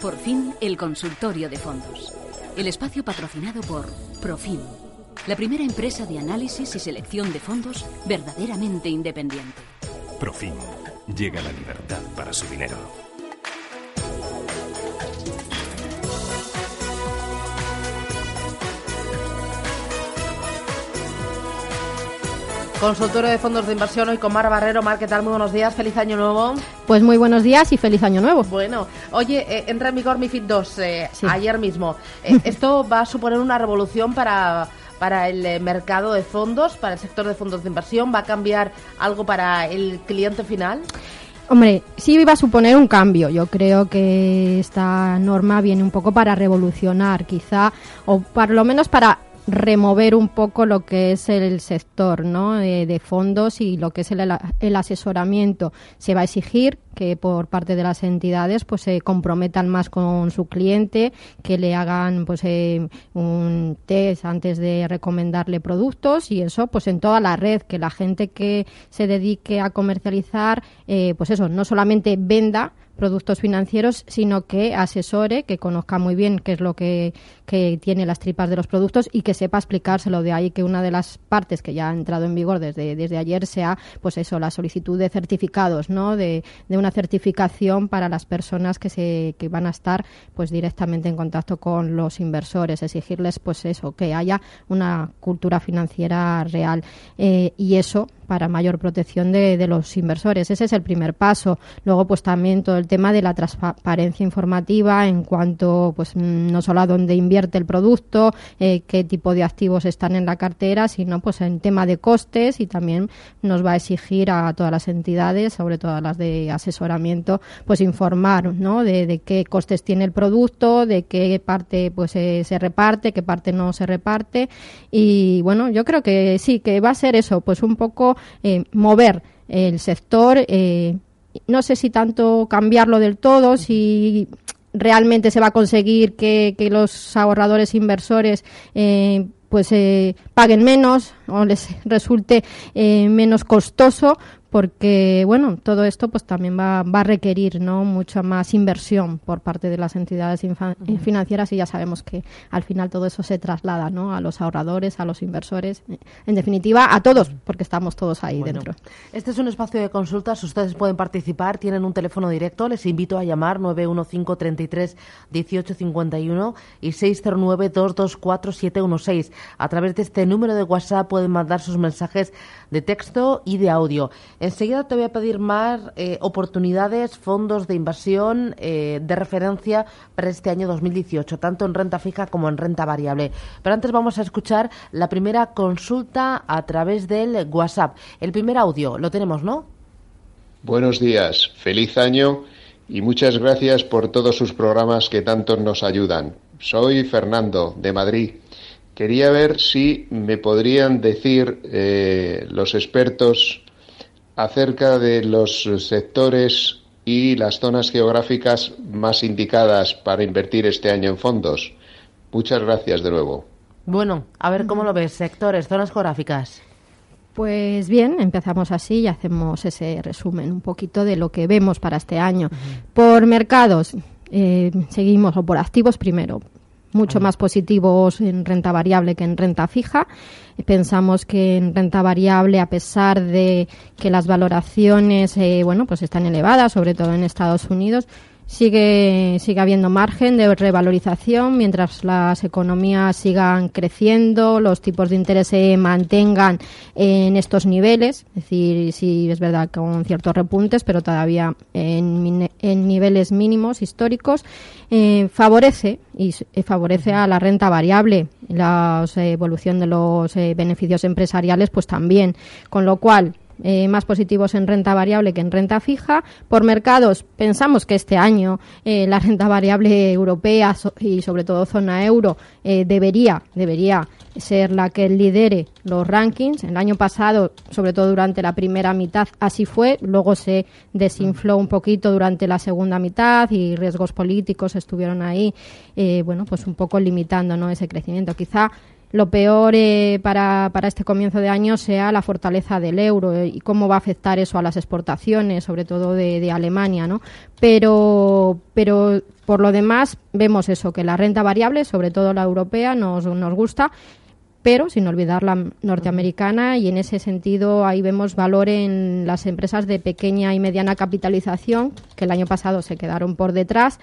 Por fin, el consultorio de fondos. El espacio patrocinado por Profim, la primera empresa de análisis y selección de fondos verdaderamente independiente. Profim. Llega la libertad para su dinero. Consultorio de fondos de inversión hoy con Mar Barrero. Mar, ¿qué tal? Muy buenos días, feliz año nuevo. Pues muy buenos días y feliz año nuevo. Bueno, oye, eh, entra en vigor MIFID 2 eh, ayer mismo. Eh, esto va a suponer una revolución para, para el eh, mercado de fondos, para el sector de fondos de inversión. ¿Va a cambiar algo para el cliente final? Hombre, sí iba a suponer un cambio. Yo creo que esta norma viene un poco para revolucionar, quizá, o por lo menos para remover un poco lo que es el sector ¿no? de, fondos y lo que es el, el, asesoramiento. Se va a exigir que por parte de las entidades pues se comprometan más con su cliente, que le hagan pues eh, un test antes de recomendarle productos y eso pues en toda la red, que la gente que se dedique a comercializar eh, pues eso, no solamente venda productos financieros, sino que asesore, que conozca muy bien qué es lo que, tiene las tripas de los productos y que sepa explicárselo. De ahí que una de las partes que ya ha entrado en vigor desde, desde ayer sea, pues eso, la solicitud de certificados, ¿no? De, de una certificación para las personas que se que van a estar, pues directamente en contacto con los inversores, exigirles, pues eso, que haya una cultura financiera real eh, y eso para mayor protección de, los inversores. Ese es el primer paso. Luego, pues también todo el tema de la transparencia informativa en cuanto, pues no solo a dónde invierte el producto, eh, qué tipo de activos están en la cartera, sino pues en tema de costes y también nos va a exigir a todas las entidades, sobre todo las de asesoramiento, pues informar, ¿no? De, de qué costes tiene el producto, de qué parte pues eh, se reparte, qué parte no se reparte y bueno, yo creo que sí, que va a ser eso, pues un poco eh, mover el sector. Eh, no sé si tanto cambiarlo del todo, si realmente se va a conseguir que, que los ahorradores inversores eh, pues eh, paguen menos o les resulte eh, menos costoso porque bueno todo esto pues también va, va, a requerir no mucha más inversión por parte de las entidades financieras y ya sabemos que al final todo eso se traslada no a los ahorradores a los inversores en definitiva a todos porque estamos todos ahí bueno, dentro. Este es un espacio de consultas ustedes pueden participar tienen un teléfono directo les invito a llamar 915 33 18 51 y 609 224 716 a través de este número de WhatsApp pueden mandar sus mensajes de texto y de audio Enseguida te voy a pedir más eh, oportunidades, fondos de inversión eh, de referencia para este año 2018, tanto en renta fija como en renta variable. Pero antes vamos a escuchar la primera consulta a través del WhatsApp. El primer audio lo tenemos, ¿no? Buenos días, feliz año y muchas gracias por todos sus programas que tanto nos ayudan. Soy Fernando, de Madrid. Quería ver si me podrían decir eh, los expertos acerca de los sectores y las zonas geográficas más indicadas para invertir este año en fondos. Muchas gracias de nuevo. Bueno, a ver cómo lo ves, sectores, zonas geográficas. Pues bien, empezamos así y hacemos ese resumen un poquito de lo que vemos para este año. Uh -huh. Por mercados, eh, seguimos, o por activos primero, mucho más positivos en renta variable que en renta fija. Pensamos que en renta variable, a pesar de que las valoraciones, eh, bueno, pues están elevadas, sobre todo en Estados Unidos, sigue, sigue habiendo margen de revalorización mientras las economías sigan creciendo, los tipos de interés se mantengan en estos niveles, es decir, sí es verdad con ciertos repuntes, pero todavía en, niveles mínimos históricos, eh, favorece y eh, favorece a la renta variable, la eh, evolución de los beneficios empresariales, pues también, con lo cual eh, más positivos en renta variable que en renta fija. Por mercados, pensamos que este año eh, la renta variable europea y sobre todo zona euro eh, debería, debería ser la que lidere los rankings. El año pasado, sobre todo durante la primera mitad, así fue. Luego se desinfló un poquito durante la segunda mitad y riesgos políticos estuvieron ahí, bueno, pues un poco limitando ¿no? ese crecimiento. Quizá lo peor eh, para, para, este comienzo de año sea la fortaleza del euro eh, y cómo va a afectar eso a las exportaciones, sobre todo de, de, Alemania, ¿no? Pero, pero por lo demás vemos eso, que la renta variable, sobre todo la europea, nos, nos gusta pero sin olvidar la norteamericana y en ese sentido ahí vemos valor en las empresas de pequeña y mediana capitalización que el año pasado se quedaron por detrás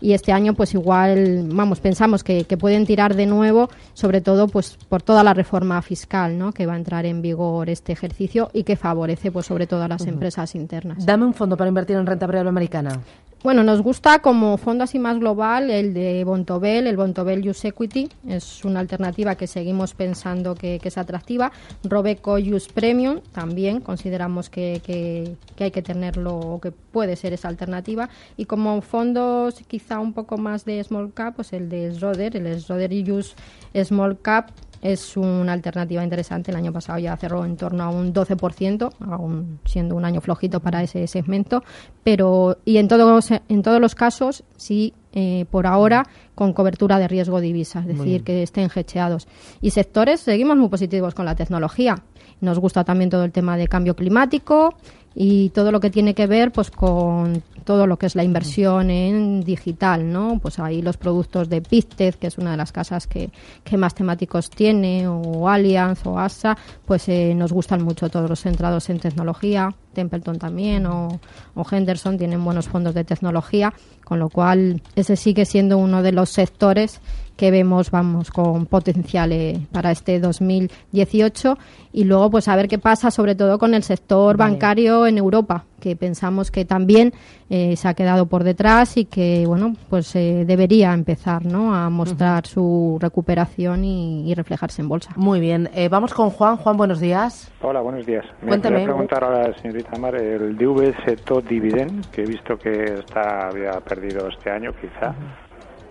y este año pues igual vamos pensamos que, pueden tirar de nuevo sobre todo pues por toda la reforma fiscal ¿no? que va a entrar en vigor este ejercicio y que favorece pues sobre todo a las empresas internas. Dame un fondo para invertir en renta variable americana bueno, nos gusta como fondo así más global el de Bontobel, el Bontobel Use Equity. Es una alternativa que seguimos pensando que, es atractiva. Robeco Use Premium también consideramos que, que, hay que tenerlo o que puede ser esa alternativa. Y como fondos quizá un poco más de small cap, pues el de Schroeder, el Schroeder Use Small Cap es una alternativa interesante. El año pasado ya cerró en torno a un 12%, aún siendo un año flojito para ese segmento. Pero, y en todos, en todos los casos, sí, eh, por ahora, con cobertura de riesgo divisa, es decir, que estén hecheados. Y sectores, seguimos muy positivos con la tecnología. Nos gusta también todo el tema de cambio climático y todo lo que tiene que ver pues con todo lo que es la inversión en digital, ¿no? Pues ahí los productos de Pictet, que es una de las casas que, que más temáticos tiene, o Allianz o ASA, pues eh, nos gustan mucho todos los centrados en tecnología. Templeton también o, o, Henderson tienen buenos fondos de tecnología, con lo cual ese sigue siendo uno de los sectores que vemos, vamos, con potencial eh, para este 2018 y luego pues a ver qué pasa sobre todo con el sector bancario en Europa, que pensamos que también eh, se ha quedado por detrás y que bueno pues eh, debería empezar ¿no? a mostrar su recuperación y, reflejarse en bolsa. Muy bien, vamos con Juan. Juan, buenos días. Hola, buenos días. Me Cuéntame. preguntar a la señorita Mar el DVS Top Dividend, que he visto que está había perdido este año quizá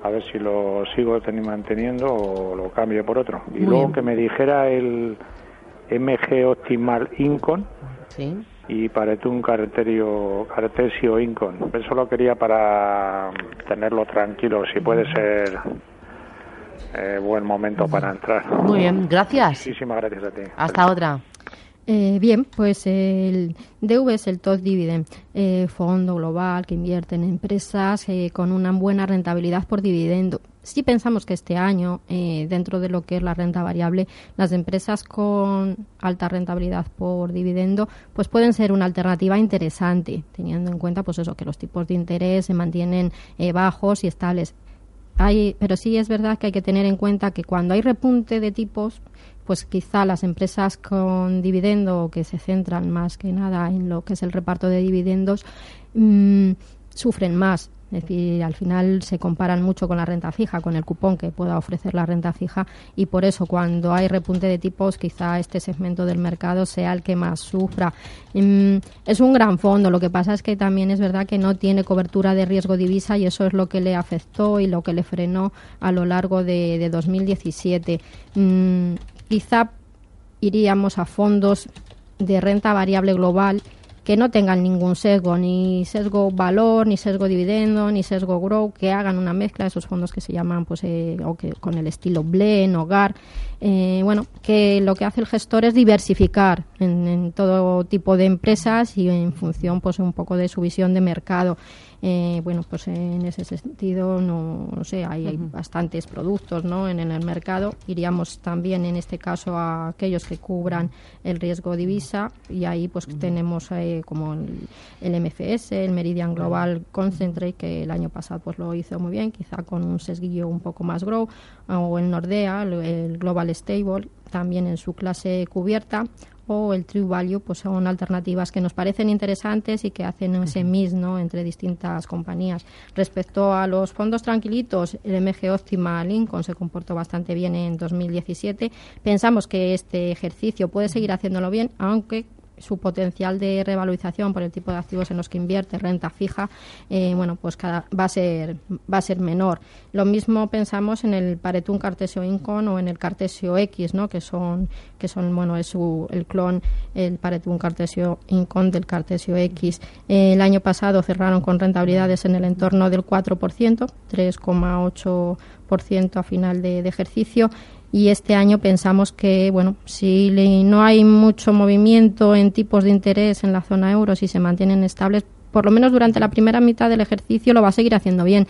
a ver si lo sigo manteniendo o lo cambio por otro. Y luego que me dijera el MG Optimal Incon ¿Sí? y Paretun Carterio, Cartesio Incon. Eso lo quería para tenerlo tranquilo, si puede ser eh, buen momento para entrar. Muy bien, gracias. Muchísimas gracias a ti. Hasta otra. Eh, bien, pues el DV es el top dividend, eh, fondo global que invierte en empresas eh, con una buena rentabilidad por dividendo. Si pensamos que este año, dentro de lo que es la renta variable, las empresas con alta rentabilidad por dividendo, pues pueden ser una alternativa interesante, teniendo en cuenta, pues eso, que los tipos de interés se mantienen bajos y estables. Hay, pero sí es verdad que hay que tener en cuenta que cuando hay repunte de tipos, pues quizá las empresas con dividendo que se centran más que nada en lo que es el reparto de dividendos mm, sufren más. Es decir, al final se comparan mucho con la renta fija, con el cupón que pueda ofrecer la renta fija y por eso cuando hay repunte de tipos quizá este segmento del mercado sea el que más sufra. Mm, es un gran fondo, lo que pasa es que también es verdad que no tiene cobertura de riesgo divisa y eso es lo que le afectó y lo que le frenó a lo largo de, de 2017 quizá iríamos a fondos de renta variable global que no tengan ningún sesgo, ni sesgo valor, ni sesgo dividendo, ni sesgo grow, que hagan una mezcla de esos fondos que se llaman, pues, eh, o que con el estilo blend, hogar, eh, bueno, que lo que hace el gestor es diversificar en, en, todo tipo de empresas y en función, pues, un poco de su visión de mercado. Eh, bueno, pues en ese sentido, no, sé, hay, bastantes productos ¿no? en, el mercado. Iríamos también, en este caso, a aquellos que cubran el riesgo divisa y ahí pues tenemos eh, como el, MFS, el Meridian Global Concentrate, que el año pasado pues lo hizo muy bien, quizá con un sesguillo un poco más grow, o el Nordea, el Global Stable, también en su clase cubierta, o el True Value, pues son alternativas que nos parecen interesantes y que hacen ese mix ¿no? entre distintas compañías. Respecto a los fondos tranquilitos, el MG Optima Lincoln se comportó bastante bien en 2017. Pensamos que este ejercicio puede seguir haciéndolo bien, aunque su potencial de revalorización por el tipo de activos en los que invierte, renta fija, eh, bueno, pues cada, va a ser va a ser menor. Lo mismo pensamos en el Paretum Cartesio Incon o en el Cartesio X, ¿no? Que son que son bueno es su, el clon el Paretum Cartesio Incon del Cartesio X. Eh, el año pasado cerraron con rentabilidades en el entorno del 4%, 3,8% a final de ejercicio y este año pensamos que, bueno, si no hay mucho movimiento en tipos de interés en la zona euro, si se mantienen estables, por lo menos durante la primera mitad del ejercicio lo va a seguir haciendo bien.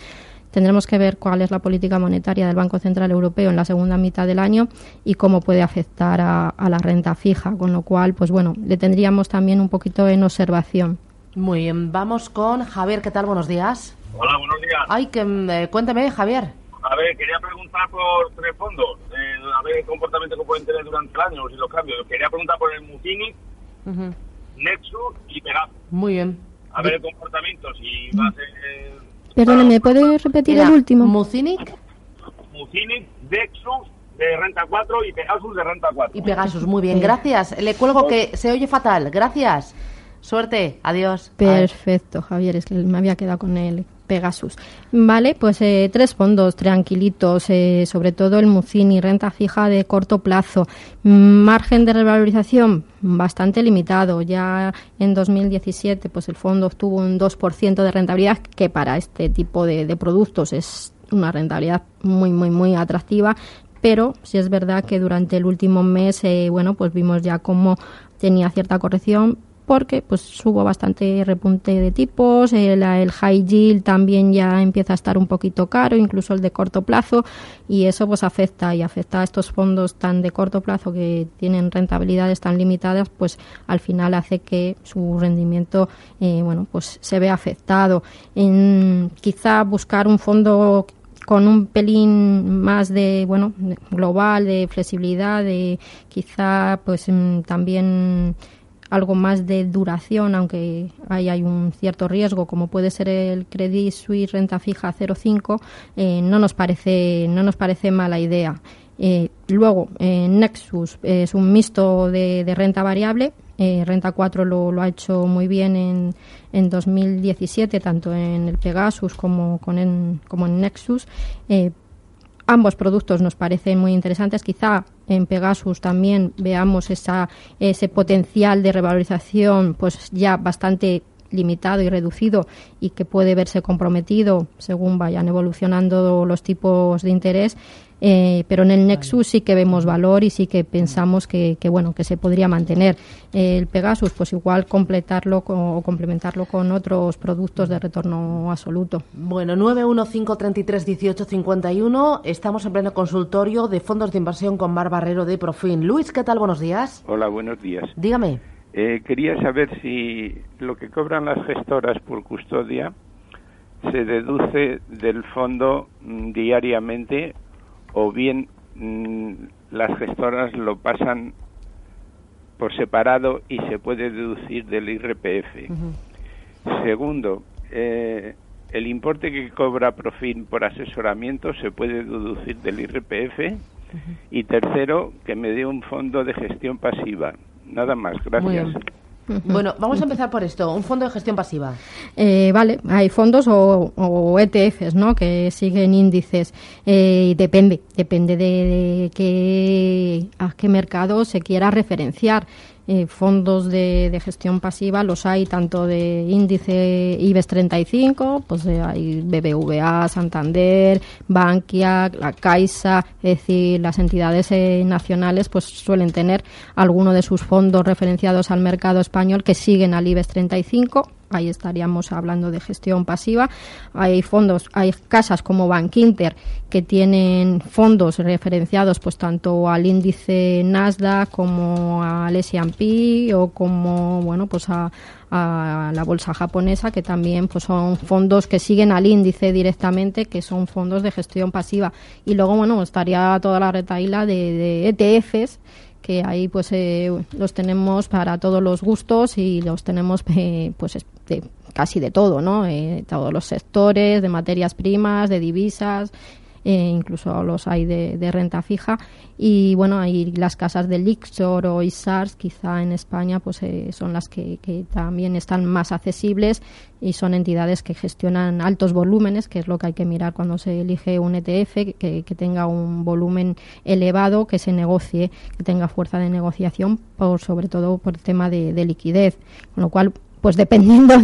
Tendremos que ver cuál es la política monetaria del Banco Central Europeo en la segunda mitad del año y cómo puede afectar a, la renta fija, con lo cual, pues bueno, le tendríamos también un poquito en observación. Muy bien, vamos con Javier, ¿qué tal? Buenos días. Hola, buenos días. Ay, que, eh, cuéntame, Javier. A ver, quería preguntar por tres fondos, eh, a ver el comportamiento que pueden tener durante el año y los cambios. Quería preguntar por el Mutini, Nexus y Pegasus. Muy bien. A ver el comportamiento, si va a ser... Perdón, ¿me puede repetir el último? Mucinic. Mucinic, Nexus de renta 4 y Pegasus de renta 4. Y Pegasus, muy bien, gracias. Le cuelgo que se oye fatal, gracias. Suerte, adiós. Perfecto, Javier, es que me había quedado con él. Pegasus. Vale, pues eh, tres fondos tranquilitos, eh, sobre todo el Mucini, renta fija de corto plazo. Margen de revalorización bastante limitado. Ya en 2017 pues el fondo obtuvo un 2% de rentabilidad, que para este tipo de, productos es una rentabilidad muy, muy, muy atractiva. Pero sí es verdad que durante el último mes, eh, bueno, pues vimos ya cómo tenía cierta corrección, porque pues hubo bastante repunte de tipos, el, high yield también ya empieza a estar un poquito caro, incluso el de corto plazo, y eso pues afecta y afecta a estos fondos tan de corto plazo que tienen rentabilidades tan limitadas, pues al final hace que su rendimiento eh, bueno pues se vea afectado. En, quizá buscar un fondo con un pelín más de bueno global de flexibilidad de quizá pues mm, también algo más de duración, aunque ahí hay un cierto riesgo, como puede ser el Credit Suisse renta fija 0,5, eh, no nos parece no nos parece mala idea. Eh, luego, eh, Nexus es un mixto de, renta variable. renta 4 lo, lo, ha hecho muy bien en, en 2017, tanto en el Pegasus como, con en, como en Nexus ambos productos nos parecen muy interesantes. Quizá en Pegasus también veamos esa, ese potencial de revalorización pues ya bastante limitado y reducido y que puede verse comprometido según vayan evolucionando los tipos de interés eh, pero en el Nexus sí que vemos valor y sí que pensamos que, bueno que se podría mantener. El Pegasus pues igual completarlo o complementarlo con otros productos de retorno absoluto. Bueno 915331851 estamos en pleno consultorio de fondos de inversión con Mar Barrero de Profin. Luis qué tal buenos días. Hola buenos días. Dígame. Eh, quería saber si lo que cobran las gestoras por custodia se deduce del fondo diariamente o bien mm, las gestoras lo pasan por separado y se puede deducir del IRPF. Segundo, eh, el importe que cobra Profin por asesoramiento se puede deducir del IRPF. Y tercero, que me dé un fondo de gestión pasiva. Nada más, gracias. Bueno, vamos a empezar por esto, un fondo de gestión pasiva. Eh, vale, hay fondos o, ETFs, ¿no? Que siguen índices. Eh, depende, depende de, qué, a qué mercado se quiera referenciar. Eh, fondos de, gestión pasiva los hay tanto de índice IBEX 35, pues hay BBVA, Santander, Bankia, la Caixa, es decir, las entidades nacionales pues suelen tener alguno de sus fondos referenciados al mercado español que siguen al IBEX 35 ahí estaríamos hablando de gestión pasiva. Hay fondos, hay casas como Bankinter que tienen fondos referenciados pues tanto al índice Nasdaq como al S&P o como bueno pues a, la bolsa japonesa que también pues son fondos que siguen al índice directamente que son fondos de gestión pasiva y luego bueno estaría toda la retaila de, de ETFs que ahí pues eh, los tenemos para todos los gustos y los tenemos eh, pues casi de todo, ¿no? Eh, todos los sectores, de materias primas, de divisas, eh, incluso los hay de, renta fija. Y bueno, hay las casas de Lixor o ISARS, quizá en España, pues eh, son las que, también están más accesibles y son entidades que gestionan altos volúmenes, que es lo que hay que mirar cuando se elige un ETF, que, tenga un volumen elevado, que se negocie, que tenga fuerza de negociación, por sobre todo por el tema de, de liquidez. Con lo cual, pues dependiendo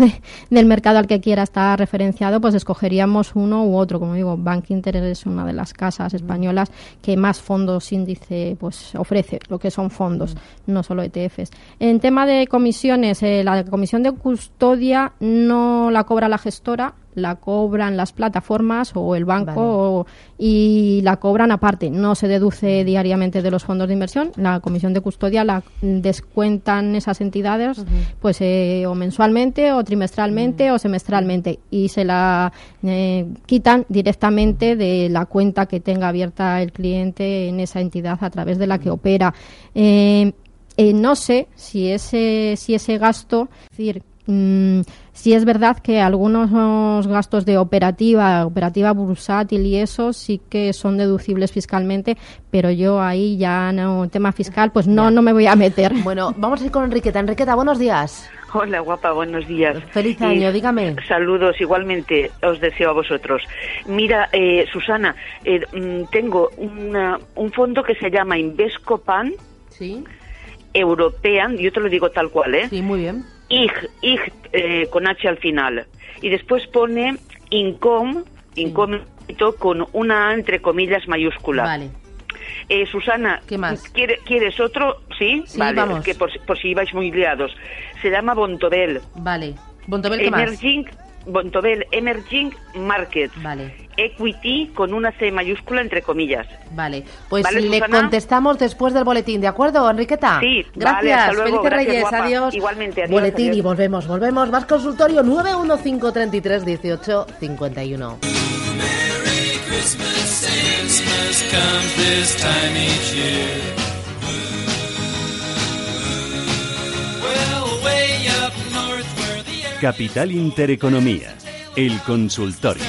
del mercado al que quiera estar referenciado, pues escogeríamos uno u otro. Como digo, Bank Inter es una de las casas españolas que más fondos índice pues ofrece, lo que son fondos, no solo ETFs. En tema de comisiones, eh, la comisión de custodia no la cobra la gestora, la cobran las plataformas o el banco y la cobran aparte. No se deduce diariamente de los fondos de inversión. La comisión de custodia la descuentan esas entidades pues eh, o mensualmente o trimestralmente o semestralmente y se la eh, quitan directamente de la cuenta que tenga abierta el cliente en esa entidad a través de la que opera. Eh, no sé si ese, si ese gasto, es decir, Mm, sí es verdad que algunos gastos de operativa, operativa bursátil y eso sí que son deducibles fiscalmente, pero yo ahí ya no, tema fiscal, pues no, no me voy a meter. Bueno, vamos a ir con Enriqueta. Enriqueta, buenos días. Hola, guapa, buenos días. Feliz año, dígame. Saludos, igualmente os deseo a vosotros. Mira, eh, Susana, eh, mm, tengo un fondo que se llama Invescopan. Sí. European, yo te lo digo tal cual, ¿eh? Sí, muy bien IG, IG eh, con H al final. Y después pone incom, incógnito con una entre comillas mayúscula. Vale. Eh, Susana, ¿Qué más? ¿quieres otro? Sí, vale, vamos. que por, si ibais muy liados. Se llama Bontobel. Vale. ¿Bontobel qué Emerging, Bontobel Emerging Market. Vale. Equity con una C mayúscula entre comillas. Vale, pues le contestamos después del boletín, ¿de acuerdo, Enriqueta? Sí, gracias. Felices Reyes, adiós. Igualmente, adiós. Boletín y volvemos, volvemos. Más consultorio 91533 18 51. Capital Intereconomía, el consultorio.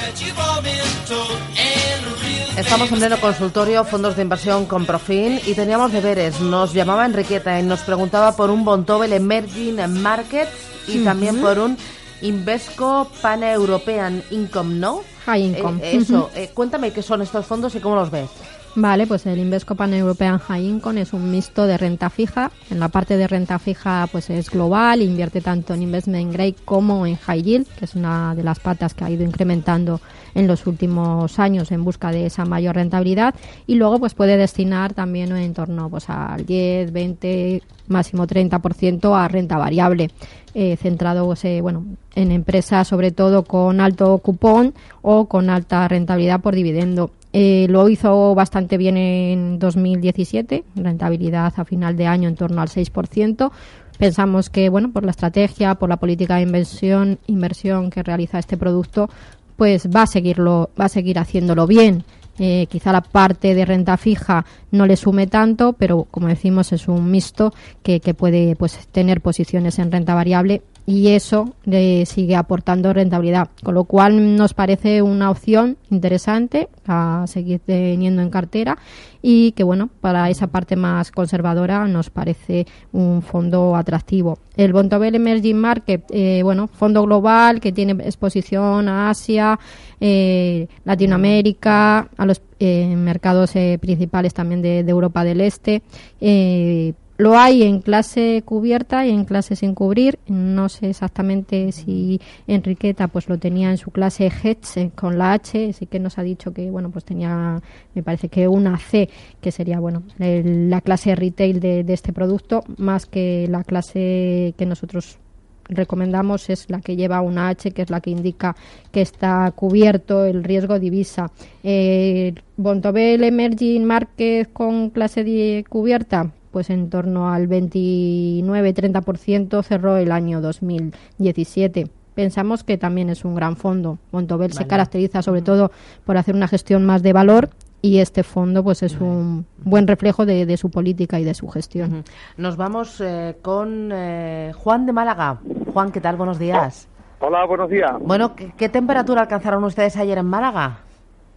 Estamos en pleno consultorio, fondos de inversión con Profin y teníamos deberes. Nos llamaba Enriqueta y nos preguntaba por un Bontobel Emerging Market y también por un Invesco Pan-European Income, ¿no? High Income. Eh, eso, eh, cuéntame qué son estos fondos y cómo los ves. Vale, pues el Invesco Pan European High Income es un mixto de renta fija. En la parte de renta fija pues es global, invierte tanto en investment grade como en high yield, que es una de las patas que ha ido incrementando en los últimos años en busca de esa mayor rentabilidad y luego pues puede destinar también en torno pues al 10, 20, máximo 30% a renta variable, eh, centrado pues, eh, bueno, en empresas sobre todo con alto cupón o con alta rentabilidad por dividendo. Eh, lo hizo bastante bien en 2017, rentabilidad a final de año en torno al 6%. Pensamos que, bueno, por la estrategia, por la política de inversión, inversión que realiza este producto, pues va a seguirlo, va a seguir haciéndolo bien. Eh, quizá la parte de renta fija no le sume tanto, pero como decimos es un mixto que, que puede pues tener posiciones en renta variable y eso le sigue aportando rentabilidad, con lo cual nos parece una opción interesante a seguir teniendo en cartera y que bueno, para esa parte más conservadora nos parece un fondo atractivo. El Bontobel Emerging Market, eh, bueno, fondo global que tiene exposición a Asia, eh, Latinoamérica, a los eh, mercados principales también de, Europa del Este lo hay en clase cubierta y en clase sin cubrir. No sé exactamente si Enriqueta pues lo tenía en su clase Hedge eh, con la H, sí que nos ha dicho que bueno pues tenía, me parece que una C que sería bueno la clase retail de, de este producto más que la clase que nosotros recomendamos es la que lleva una H, que es la que indica que está cubierto el riesgo divisa. Eh, Bontobel Emerging Market con clase de cubierta, pues en torno al 29-30% cerró el año 2017 pensamos que también es un gran fondo. Montobel se caracteriza sobre todo por hacer una gestión más de valor y este fondo pues es un buen reflejo de, su política y de su gestión. Nos vamos eh, con eh, Juan de Málaga. Juan, ¿qué tal? Buenos días. Hola, buenos días. Bueno, ¿qué, temperatura alcanzaron ustedes ayer en Málaga?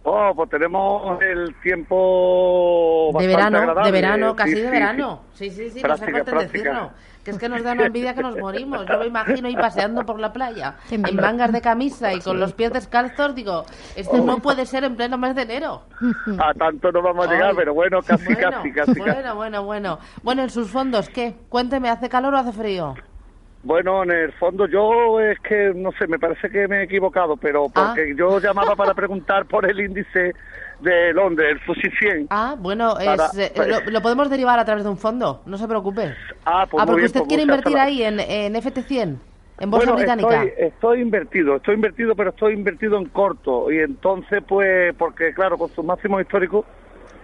Oh, pues tenemos el tiempo de bastante verano, agradable. de verano, Sí, casi sí, de sí. verano. Sí, sí, sí, no se Práctica, corten práctica. decirlo. Que es que nos da una envidia que nos morimos. Yo me imagino ahí paseando por la playa, en mangas de camisa y con los pies descalzos, digo, esto no puede ser en pleno mes de enero. A tanto no vamos a llegar, Ay, pero bueno, casi, bueno, casi, casi, casi. Bueno, bueno, bueno. Bueno, en sus fondos, ¿qué? Cuénteme, ¿hace calor o hace frío? Bueno, en el fondo yo es que, no sé, me parece que me he equivocado, pero Ah. porque yo llamaba para preguntar por el índice de Londres, el FTSE 100. Ah, bueno, Para- eh, lo, lo podemos derivar a través de un fondo, no se preocupe. Ah, pues ah, porque bien, usted pues quiere invertir ahí en, en FT100, en Bolsa bueno, Británica. Estoy, estoy invertido, estoy invertido, pero estoy invertido en corto. Y entonces, pues, porque claro, con sus máximos históricos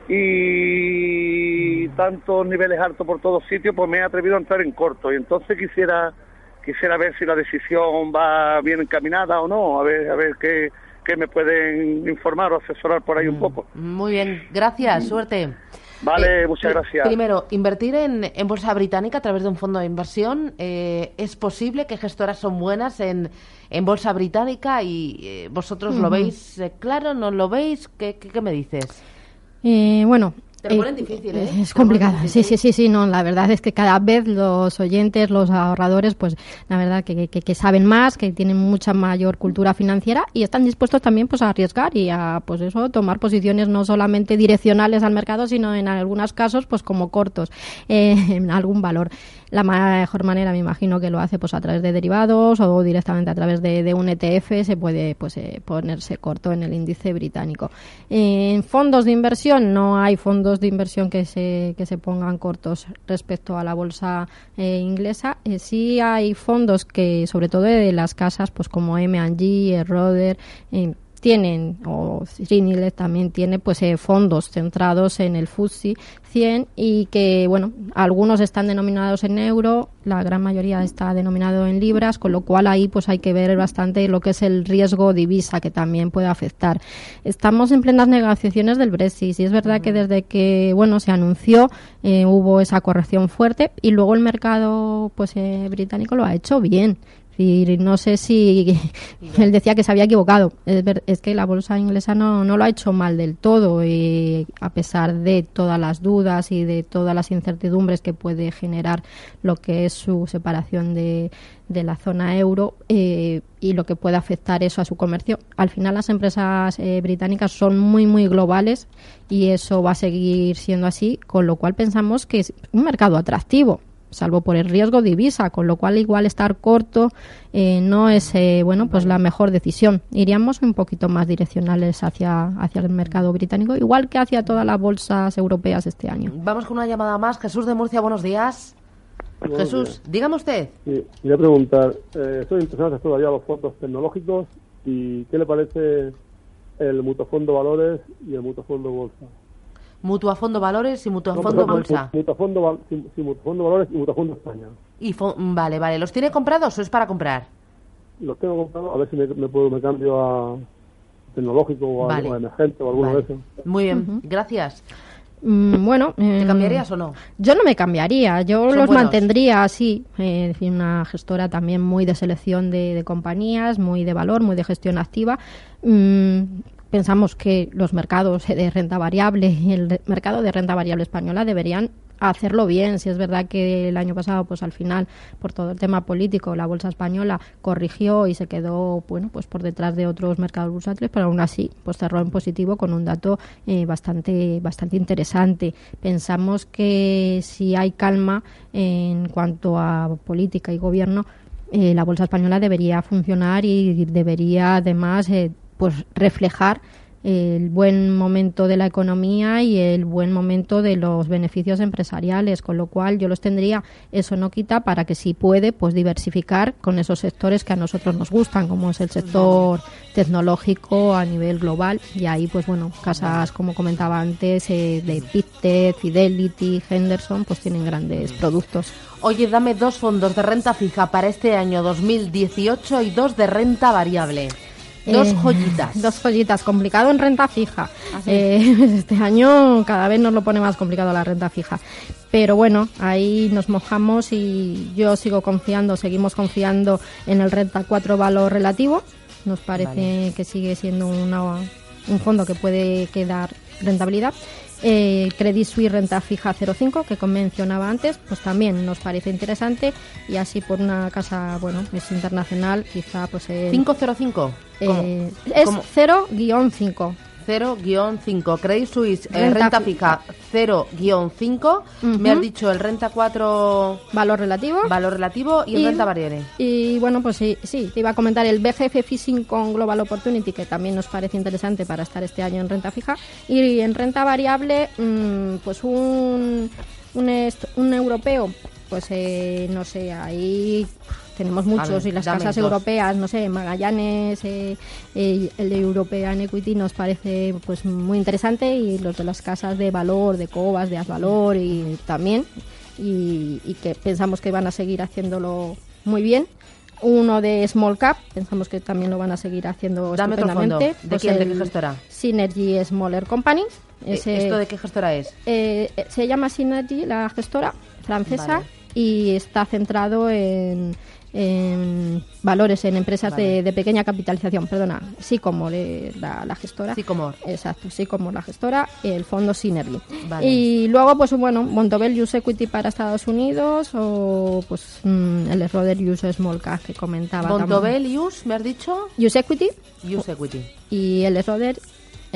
y tantos niveles altos por todos sitios, pues me he atrevido a entrar en corto. Y entonces quisiera quisiera ver si la decisión va bien encaminada o no, a ver, a ver qué, qué me pueden informar o asesorar por ahí un poco. Muy bien, gracias, suerte. Vale, Eh, muchas gracias. Primero, invertir en, en bolsa británica a través de un fondo de inversión. eh, ¿Es posible que gestoras son buenas en, en bolsa británica y eh, vosotros lo veis eh, claro? ¿No lo veis? ¿Qué, qué, qué me dices? Eh, bueno. Te lo ponen difícil, ¿eh? Es complicado. Sí, sí, sí, sí. No, la verdad es que cada vez los oyentes, los ahorradores, pues la verdad que, que, que saben más, que tienen mucha mayor cultura financiera y están dispuestos también pues a arriesgar y a pues eso tomar posiciones no solamente direccionales al mercado, sino en algunos casos pues como cortos eh, en algún valor. La mejor manera, me imagino que lo hace pues a través de derivados o directamente a través de, de un ETF se puede pues eh, ponerse corto en el índice británico. En fondos de inversión no hay fondos de inversión que se que se pongan cortos respecto a la bolsa eh, inglesa. Eh, sí hay fondos que sobre todo de las casas pues como M&G, Roder eh, tienen, o Srinile también tiene, pues eh, fondos centrados en el FTSE 100 y que, bueno, algunos están denominados en euro, la gran mayoría está denominado en libras, con lo cual ahí pues hay que ver bastante lo que es el riesgo divisa que también puede afectar. Estamos en plenas negociaciones del Brexit y es verdad que desde que, bueno, se anunció eh, hubo esa corrección fuerte y luego el mercado pues eh, británico lo ha hecho bien. Y no sé si él decía que se había equivocado. Es, ver- es que la bolsa inglesa no, no lo ha hecho mal del todo, y a pesar de todas las dudas y de todas las incertidumbres que puede generar lo que es su separación de, de la zona euro eh, y lo que puede afectar eso a su comercio. Al final las empresas eh, británicas son muy, muy globales y eso va a seguir siendo así, con lo cual pensamos que es un mercado atractivo salvo por el riesgo divisa, con lo cual igual estar corto eh, no es eh, bueno pues la mejor decisión. Iríamos un poquito más direccionales hacia hacia el mercado británico, igual que hacia todas las bolsas europeas este año. Vamos con una llamada más. Jesús de Murcia, buenos días. Buenos Jesús, dígame usted. Sí, quería preguntar, eh, estoy interesado todavía los fondos tecnológicos y ¿qué le parece el mutuofondo valores y el mutuofondo bolsa? Mutua Fondo Valores y Mutua No, Bolsa. Mutuofondo, val- sí, valores y mutuofondo España. Y fo- vale, vale. ¿Los tiene comprados o es para comprar? Los tengo comprados, a ver si me, me puedo me cambio a tecnológico o a, Vale. o a emergente o alguno Vale. de esos. Muy bien, gracias. Mm, bueno, ¿Te em, cambiarías o no? Yo no me cambiaría, yo Son los buenos. mantendría así. eh, es decir, una gestora también muy de selección de, de compañías, muy de valor, muy de gestión activa. Mm, pensamos que los mercados de renta variable y el mercado de renta variable española deberían hacerlo bien. Si es verdad que el año pasado, pues al final, por todo el tema político, la bolsa española corrigió y se quedó, bueno, pues por detrás de otros mercados bursátiles, pero aún así, pues cerró en positivo con un dato eh, bastante, bastante interesante. Pensamos que si hay calma en cuanto a política y gobierno, eh, la bolsa española debería funcionar y debería además eh, pues reflejar el buen momento de la economía y el buen momento de los beneficios empresariales, con lo cual yo los tendría, eso no quita para que si puede, pues diversificar con esos sectores que a nosotros nos gustan, como es el sector tecnológico a nivel global y ahí pues bueno, casas como comentaba antes eh, de Pictet, Fidelity, Henderson, pues tienen grandes productos. Oye, dame dos fondos de renta fija para este año 2018 y dos de renta variable. Dos Eh, joyitas. Dos joyitas, complicado en renta fija. ¿Ah? Eh, este año cada vez nos lo pone más complicado la renta fija. Pero bueno, ahí nos mojamos y yo sigo confiando, seguimos confiando en el renta 4 valor relativo. Nos parece Vale. que sigue siendo una un fondo que puede quedar rentabilidad. Eh, Credit Suisse renta fija 0,5 que mencionaba antes, pues también nos parece interesante y así por una casa, bueno, es internacional, quizá pues... Eh, ¿505? Eh, es 0-5. 0-5. Credit Suisse, eh, renta, renta fija 0-5. Me has dicho el renta 4. Valor relativo. Valor relativo y, el renta variable. Y bueno, pues sí, sí, te iba a comentar el BGF Fishing con Global Opportunity, que también nos parece interesante para estar este año en renta fija. Y en renta variable, mm, pues un, un, un europeo, pues eh, no sé, ahí tenemos muchos y las casas europeas, no sé, Magallanes, eh, eh, el de European Equity nos parece pues muy interesante y los de las casas de valor, de Cobas, de Asvalor y también y, que pensamos que van a seguir haciéndolo muy bien uno de Small Cap, pensamos que también lo van a seguir haciendo Dame ¿De, pues quién, ¿De qué gestora? Synergy Smaller Companies. ¿Esto de qué gestora es? se llama Synergy, la gestora francesa, y está centrado en, en valores en empresas de, pequeña capitalización, perdona, sí como la, gestora. Sí como. Exacto, sí como la gestora, el fondo Synergy. Y luego, pues bueno, Montobel Use Equity para Estados Unidos o pues mm, el Roder Use Small Cap que comentaba. Montobel Use, ¿me has dicho? Use Equity. Use Equity. Y el Roder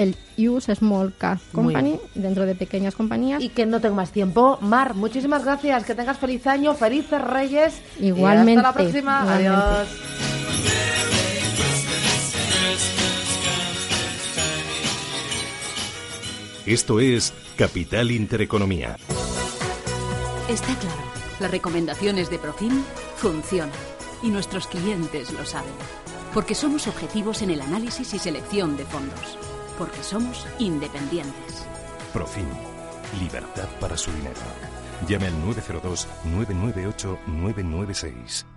el Use Small Cap Company dentro de pequeñas compañías. Y que no tengo más tiempo. Mar, muchísimas gracias. Que tengas feliz año, felices Reyes. Igualmente. hasta la próxima. Adiós. Esto es Capital Intereconomía. Está claro, las recomendaciones de Profim funcionan y nuestros clientes lo saben, porque somos objetivos en el análisis y selección de fondos porque somos independientes. Profim. Libertad para su dinero. Llame al 902-998-996.